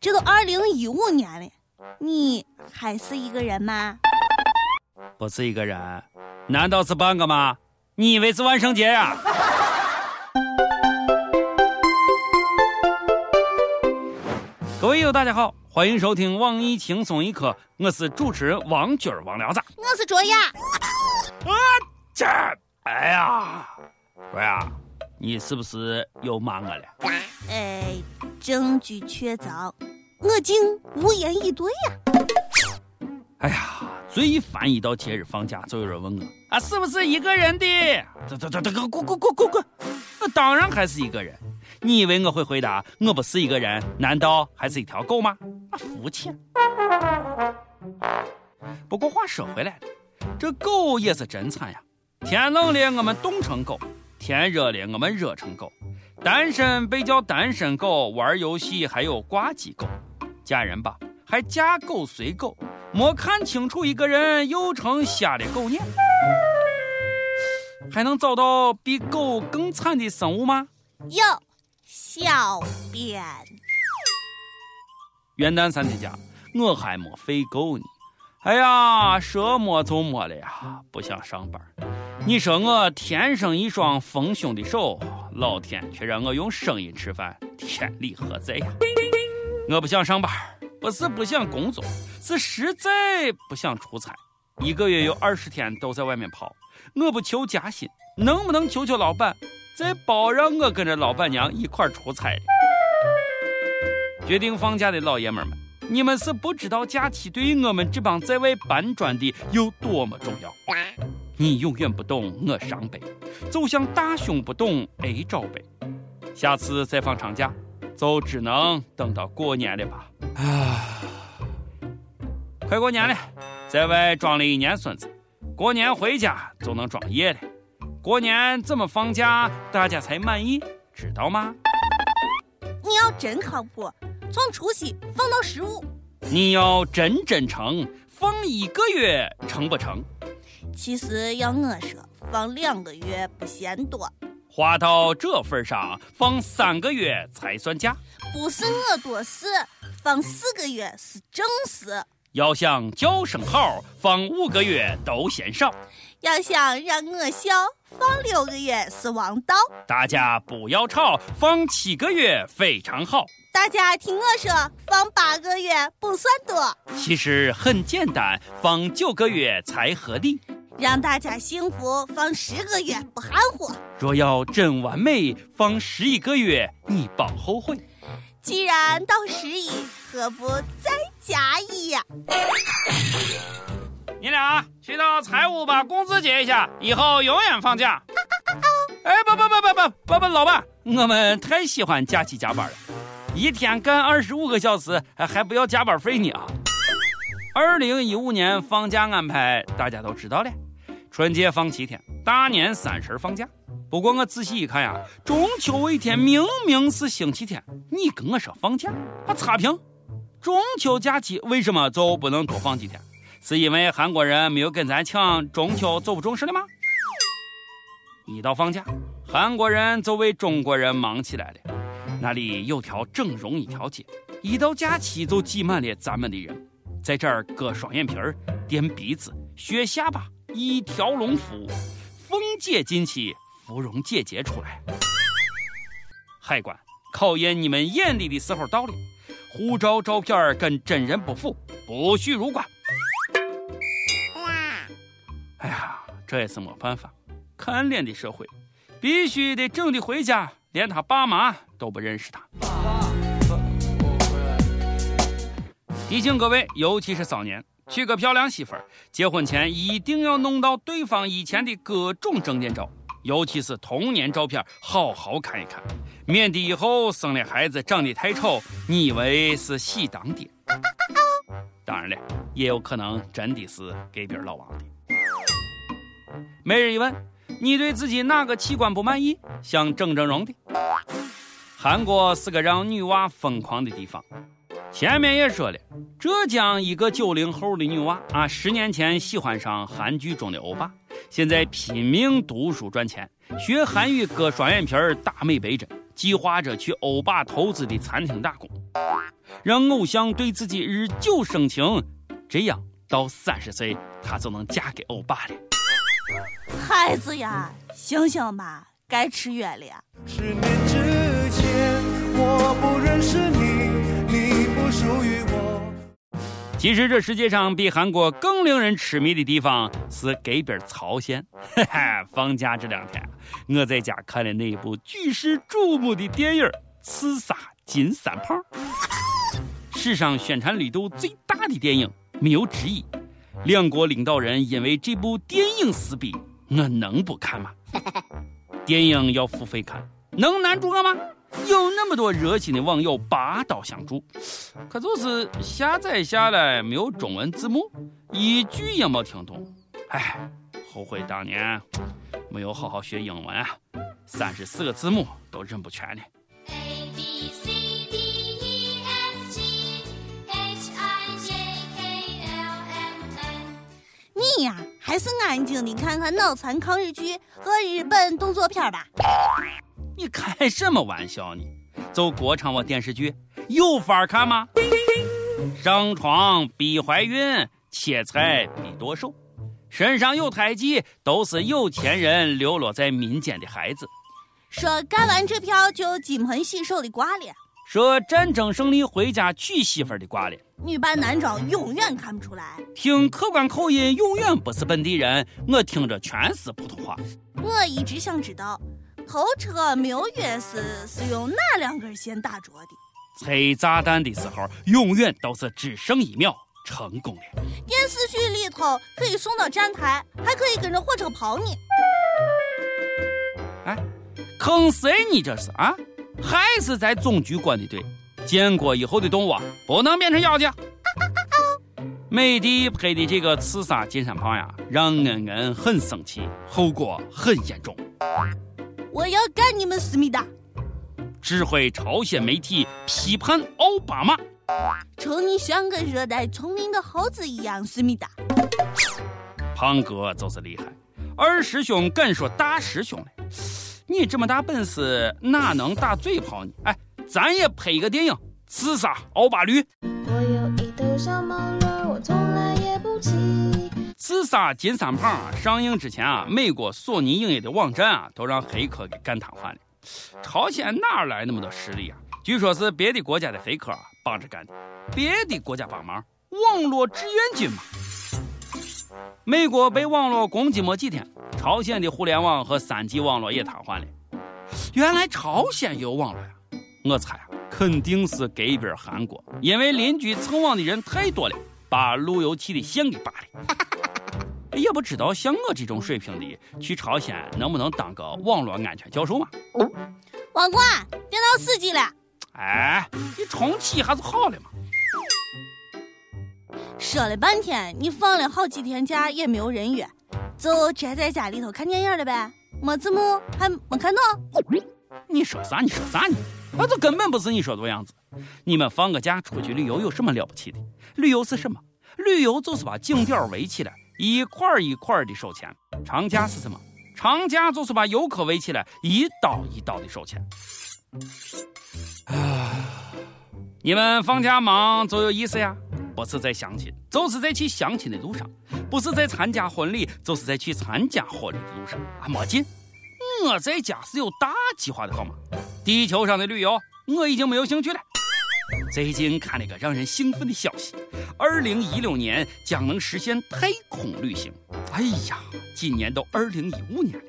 这都二零一五年了，你还是一个人吗？不是一个人，难道是半个吗？你以为是万圣节呀？各位友，大家好，欢迎收听网易轻松一刻，我是主持人王军儿王聊子。我是卓雅。啊，这，哎呀，卓雅，你是不是又骂我了？哎，证据确凿，我竟无言以对呀。哎呀，最烦一到节日放假，就有人问我啊，是不是一个人的？这这这这个滚滚滚滚滚！我当然还是一个人。你以为我会回答我不是一个人？难道还是一条狗吗？啊，肤浅。不过话说回来了，这狗也是真惨呀。天冷了，我们冻成狗；天热了，我们热成狗。单身被叫单身狗，玩游戏还有挂机狗。嫁人吧，还嫁狗随狗。没看清楚一个人，又成瞎了狗眼。还能找到比狗更惨的生物吗？有。小便。元旦三天假，我还没费够呢。哎呀，说没就没了呀，不想上班。你说我天生一双丰胸的手，老天却让我用声音吃饭，天理何在呀？我不想上班，不是不想工作，是实在不想出差。一个月有二十天都在外面跑，我不求加薪，能不能求求老板？再包让我跟着老板娘一块出差。决定放假的老爷们们，你们是不知道假期对于我们这帮在外搬砖的有多么重要。你永远不懂我伤悲，就像大胸不懂 A 罩杯。下次再放长假，就只能等到过年了吧。啊，快过年了，在外装了一年孙子，过年回家就能装爷了。过年怎么放假，大家才满意，知道吗？你要真靠谱，从除夕放到十五。你要真真诚，放一个月成不成？其实要我说，放两个月不嫌多。话到这份上，放三个月才算假。不是我多事，放四个月是正事。要想叫声好，放五个月都嫌少。要想让我笑，放六个月是王道。大家不要吵，放七个月非常好。大家听我说，放八个月不算多。其实很简单，放九个月才合理。让大家幸福，放十个月不含糊。若要真完美，放十一个月你保后悔。既然到十一，何不再加一呀？你俩去到财务把工资结一下，以后永远放假。哎，不不不不不不不，老板，我们太喜欢假期加班了，一天干二十五个小时，还不要加班费呢啊！二零一五年放假安排大家都知道了，春节放七天，大年三十放假。不过我仔细一看呀，中秋一天明明是星期天，你跟我说放假，啊差评！中秋假期为什么就不能多放几天？是因为韩国人没有跟咱抢中秋就不重视了吗？一到放假，韩国人就为中国人忙起来了。那里有条整容一条街，一到假期就挤满了咱们的人，在这儿割双眼皮儿、垫鼻子、削下巴，一条龙服务。凤姐进去，芙蓉姐姐出来。海关考验你们眼力的时候到了，护照照片跟真人不符，不许入关。哎呀，这也是没办法，看脸的社会，必须得整的回家，连他爸妈都不认识他。提醒各位，尤其是少年，娶个漂亮媳妇儿，结婚前一定要弄到对方以前的各种证件照，尤其是童年照片，好好看一看，免得以后生了孩子长得太丑，你以为是喜当爹。当然了，也有可能真的是给别人老王的。每日一问：你对自己哪个器官不满意？想整整容的？韩国是个让女娃疯狂的地方。前面也说了，浙江一个九零后的女娃啊，十年前喜欢上韩剧中的欧巴，现在拼命读书赚钱，学韩语割双眼皮儿、打美白针，计划着去欧巴投资的餐厅打工。让偶像对自己日久生情，这样到三十岁，她就能嫁给欧巴了。孩子呀，醒醒吧，该吃药了。十年其实这世界上比韩国更令人痴迷的地方是隔壁朝鲜。哈哈，放假这两天，我在家看了那一部举世瞩目的电影《刺杀金三胖》，史上宣传力度最大的电影，没有之一。两国领导人因为这部电影撕逼，我能不看吗？电影要付费看，能难住我吗？有那么多热心的网友拔刀相助，可就是下载下来没有中文字幕，一句也没听懂。哎，后悔当年没有好好学英文啊，三十四个字母都认不全呢。你呀，还是安静的看看脑残抗日剧和日本动作片吧。你开什么玩笑呢？走国产我电视剧有法看吗？上床必怀孕，切菜必剁手，身上有胎记都是有钱人流落在民间的孩子。说干完这票就金盆洗手的挂了。说战争胜利回家娶媳妇的挂了。女扮男装永远看不出来。听客观口音永远不是本地人，我听着全是普通话。我一直想知道。头车没有钥匙是用哪两根线打着的？拆炸弹的时候永远都是只剩一秒，成功了。电视剧里头可以送到站台，还可以跟着火车跑呢。哎，坑谁你这是啊？还是在总局管的对？建国以后的动物不能变成妖精。美帝拍的这个刺杀金山胖呀，让恩恩很生气，后果很严重。我要干你们思密达！智慧朝鲜媒体批判奥巴马，瞅你像个热带丛林的猴子一样，思密达。胖哥就是厉害，二师兄敢说大师兄嘞？你这么大本事，哪能打嘴炮呢？哎，咱也拍一个电影，刺杀奥巴驴。我有一头小毛驴。自杀金三胖上映之前啊，美国索尼影业的网站啊都让黑客给干瘫痪了。朝鲜哪来那么多实力啊？据说是别的国家的黑客啊帮着干的。别的国家帮忙，网络志愿军嘛。美国被网络攻击没几天，朝鲜的互联网和三 G 网络也瘫痪了。原来朝鲜有网络呀？我猜啊，肯定是隔壁韩国，因为邻居蹭网的人太多了，把路由器的线给拔了。也不知道像我这种水平的去朝鲜能不能当个网络安全教授嘛？网管，电脑死机了。哎，你重启还是好了嘛？说了半天，你放了好几天假也没有人约，就宅在家里头看电影了呗？没字幕还没看懂？你说啥？你说啥呢？那就根本不是你说的样子。你们放个假出去旅游有什么了不起的？旅游是什么？旅游就是把景点围起来。一块一块的收钱，长假是什么？长假就是把游客围起来，一刀一刀的收钱。啊！你们放假忙就有意思呀，不是在相亲，就是在去相亲的路上；不是在参加婚礼，就是在去参加婚礼的路上。啊，没劲！我在家是有大计划的，好吗？地球上的旅游，我已经没有兴趣了。最近看了个让人兴奋的消息，二零一六年将能实现太空旅行。哎呀，今年都二零一五年了，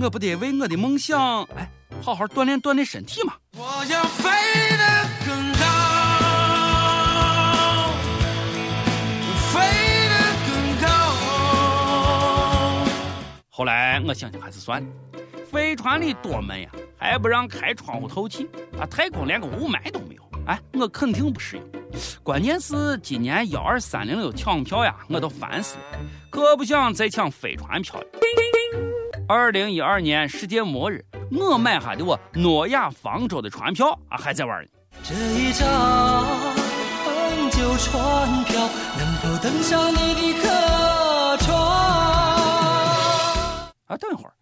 我不得为我的梦想哎好好锻炼锻炼身体吗？我要飞得更高，飞得更高。后来我想想还是算了，飞船里多闷呀，还不让开窗户透气啊，太空连个雾霾都没有。哎，我肯定不适应。关键是今年幺二三零六抢票呀，我都烦死了，可不想再抢飞船票了。二零一二年世界末日，我买下的我诺亚方舟的船票啊，还在玩呢。这一张旧船票能否登上你的客船？啊，等一会儿，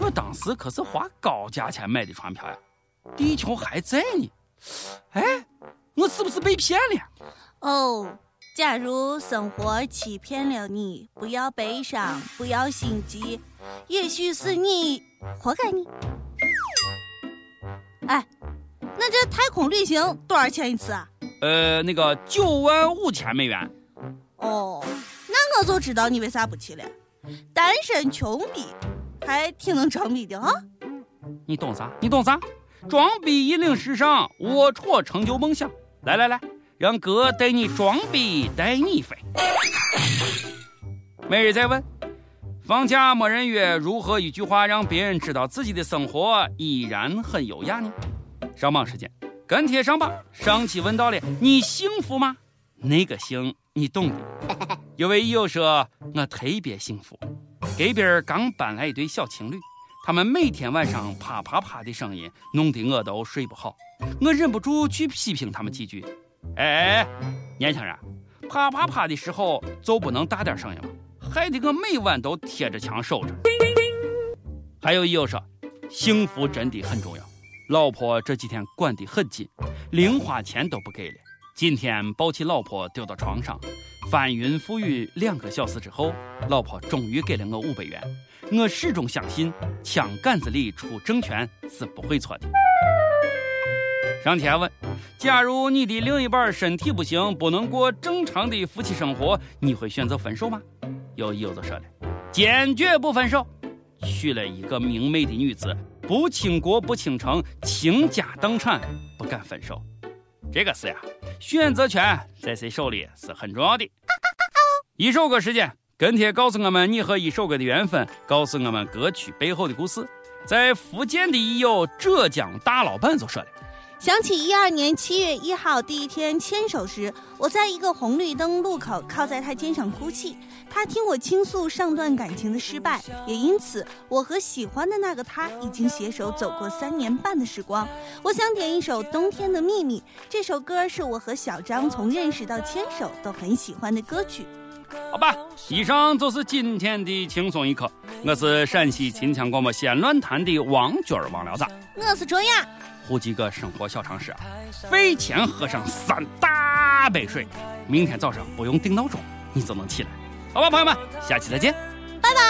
我当时可是花高价钱买的船票呀，地球还在呢。哎，我是不是被骗了？哦，假如生活欺骗了你，不要悲伤，不要心急，也许是你活该你。哎，那这太空旅行多少钱一次啊？呃，那个九万五千美元。哦，那我就知道你为啥不去了。单身穷逼，还挺能装逼的啊。你懂啥？你懂啥？装逼引领时尚，龌龊成就梦想。来来来，让哥带你装逼带你飞。每日再问：放假没人约，如何一句话让别人知道自己的生活依然很优雅呢？上榜时间，跟帖上榜。上期问到了，你幸福吗？那个幸你懂的。有位友说，我特别幸福。隔壁刚搬来一对小情侣。他们每天晚上啪啪啪的声音，弄得我都睡不好。我忍不住去批评他们几句。哎哎，年轻人，啪啪啪的时候就不能大点声音吗？害得我每晚都贴着墙守着。还有一友说，幸福真的很重要。老婆这几天管得很紧，零花钱都不给了。今天抱起老婆丢到床上，翻云覆雨两个小时之后，老婆终于给了我五百元。我始终相信，枪杆子里出政权是不会错的。上天问：假如你的另一半身体不行，不能过正常的夫妻生活，你会选择分手吗？有友子说了：坚决不分手。娶了一个明媚的女子，不倾国不倾城，倾家荡产，不敢分手。这个事呀，选择权在谁手里是很重要的。一首歌时间。跟帖告诉我们你和一首歌的缘分，告诉我们歌曲背后的故事。在福建的一友浙江大老板就说了：想起一二年七月一号第一天牵手时，我在一个红绿灯路口靠在他肩上哭泣。他听我倾诉上段感情的失败，也因此我和喜欢的那个他已经携手走过三年半的时光。我想点一首《冬天的秘密》，这首歌是我和小张从认识到牵手都很喜欢的歌曲。好吧，以上就是今天的轻松一刻。我是陕西秦腔广播西安论坛的王娟儿王聊子，我是卓雅。呼几个生活小常识啊，睡前喝上三大杯水，明天早上不用定闹钟，你就能起来。好吧，朋友们，下期再见，拜拜。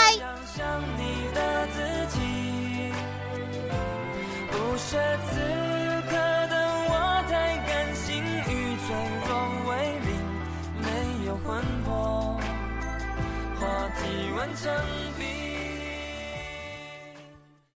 完成比